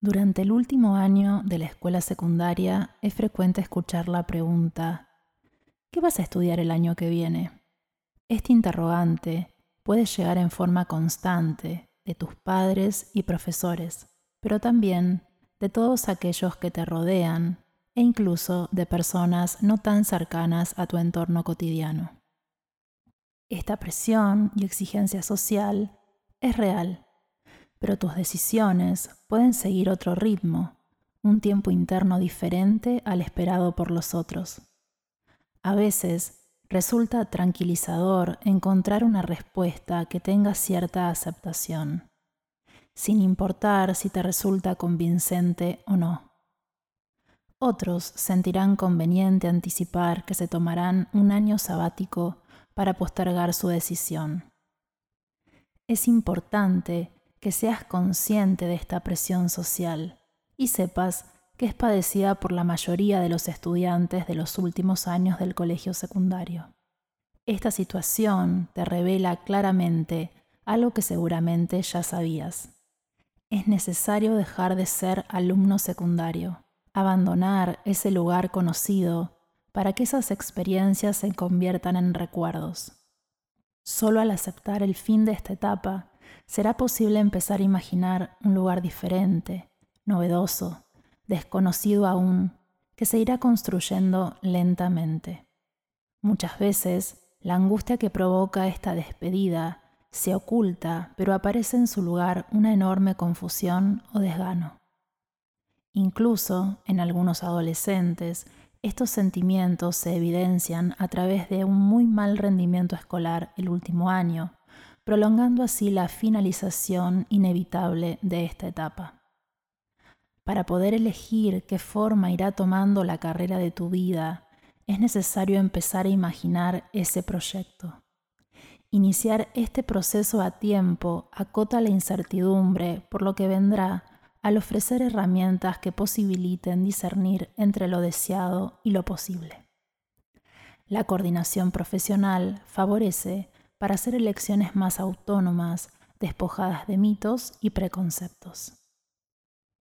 Durante el último año de la escuela secundaria es frecuente escuchar la pregunta, ¿qué vas a estudiar el año que viene? Este interrogante puede llegar en forma constante de tus padres y profesores, pero también de todos aquellos que te rodean e incluso de personas no tan cercanas a tu entorno cotidiano. Esta presión y exigencia social es real pero tus decisiones pueden seguir otro ritmo, un tiempo interno diferente al esperado por los otros. A veces resulta tranquilizador encontrar una respuesta que tenga cierta aceptación, sin importar si te resulta convincente o no. Otros sentirán conveniente anticipar que se tomarán un año sabático para postergar su decisión. Es importante que seas consciente de esta presión social y sepas que es padecida por la mayoría de los estudiantes de los últimos años del colegio secundario. Esta situación te revela claramente algo que seguramente ya sabías. Es necesario dejar de ser alumno secundario, abandonar ese lugar conocido para que esas experiencias se conviertan en recuerdos. Solo al aceptar el fin de esta etapa será posible empezar a imaginar un lugar diferente, novedoso, desconocido aún, que se irá construyendo lentamente. Muchas veces, la angustia que provoca esta despedida se oculta, pero aparece en su lugar una enorme confusión o desgano. Incluso en algunos adolescentes, estos sentimientos se evidencian a través de un muy mal rendimiento escolar el último año, prolongando así la finalización inevitable de esta etapa. Para poder elegir qué forma irá tomando la carrera de tu vida, es necesario empezar a imaginar ese proyecto. Iniciar este proceso a tiempo acota la incertidumbre por lo que vendrá al ofrecer herramientas que posibiliten discernir entre lo deseado y lo posible. La coordinación profesional favorece para hacer elecciones más autónomas, despojadas de mitos y preconceptos.